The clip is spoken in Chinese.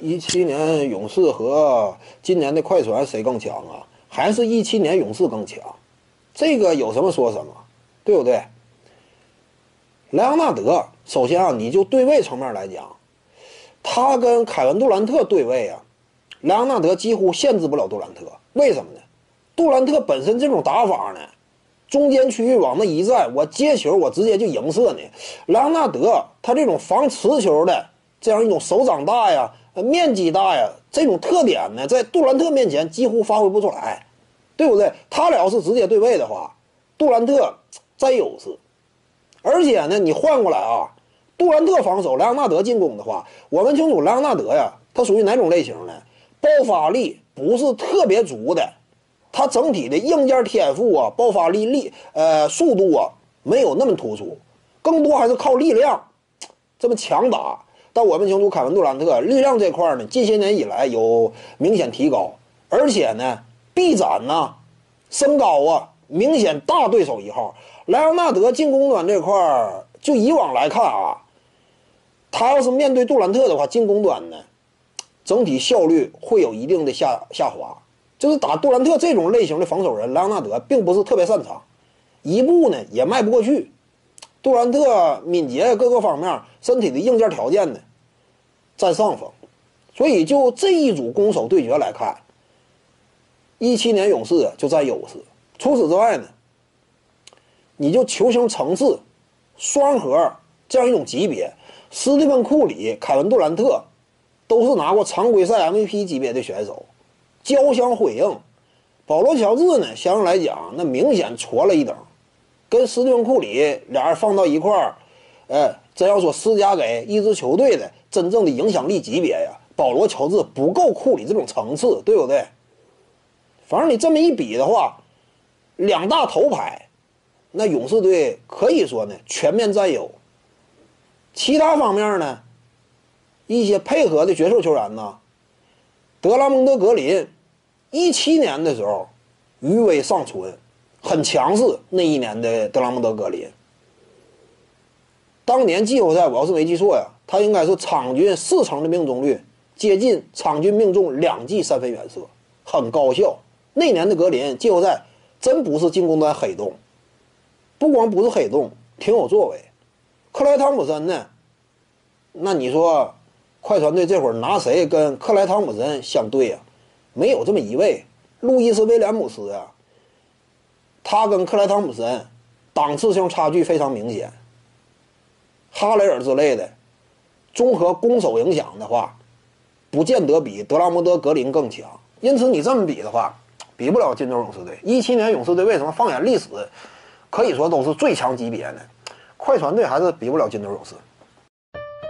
一七年勇士和今年的快船谁更强啊？还是一七年勇士更强？这个有什么说什么，对不对？莱昂纳德，首先啊，你就对位层面来讲，他跟凯文杜兰特对位啊，莱昂纳德几乎限制不了杜兰特。为什么呢？杜兰特本身这种打法呢，中间区域往那一站，我接球我直接就赢射呢。莱昂纳德他这种防持球的这样一种手掌大呀、面积大呀这种特点呢，在杜兰特面前几乎发挥不出来，对不对？他俩要是直接对位的话，杜兰特占优势。而且呢，你换过来啊，杜兰特防守，莱昂纳德进攻的话，我们清楚莱昂纳德呀，他属于哪种类型呢？爆发力不是特别足的，他整体的硬件天赋啊，爆发力力呃速度啊没有那么突出，更多还是靠力量这么强打。但我们清楚凯文杜兰特力量这块呢，近些年以来有明显提高，而且呢，臂展呐，身高啊，明显大对手一号。莱昂纳德进攻端这块，就以往来看啊，他要是面对杜兰特的话，进攻端呢，整体效率会有一定的下下滑。就是打杜兰特这种类型的防守人，莱昂纳德并不是特别擅长，一步呢也迈不过去。杜兰特敏捷各个方面，身体的硬件条件呢占上风，所以就这一组攻守对决来看，一七年勇士就占优势。除此之外呢？你就球星层次、双核这样一种级别，斯蒂芬·库里、凯文·杜兰特都是拿过常规赛 MVP 级别的选手，交相辉映。保罗·乔治呢，相对来讲那明显矬了一等，跟斯蒂芬·库里俩人放到一块儿，哎，真要说施加给一支球队的真正的影响力级别呀，保罗·乔治不够库里这种层次，对不对？反正你这么一比的话，两大头牌。那勇士队可以说呢全面占优。其他方面呢，一些配合的角色球员呢，德拉蒙德格林，一七年的时候余威尚存，很强势。那一年的德拉蒙德格林，当年季后赛我要是没记错呀，他应该是场均四成的命中率，接近场均命中两记三分远射，很高效。那年的格林季后赛真不是进攻端黑洞。不光不是黑洞，挺有作为。克莱汤普森呢？那你说，快船队这会儿拿谁跟克莱汤普森相对呀？没有这么一位，路易斯威廉姆斯呀。他跟克莱汤普森档次性差距非常明显。哈雷尔之类的，综合攻守影响的话，不见得比德拉蒙德格林更强。因此你这么比的话，比不了金州勇士队。一七年勇士队为什么放眼历史？可以说都是最强级别的，快船队还是比不了金州勇士。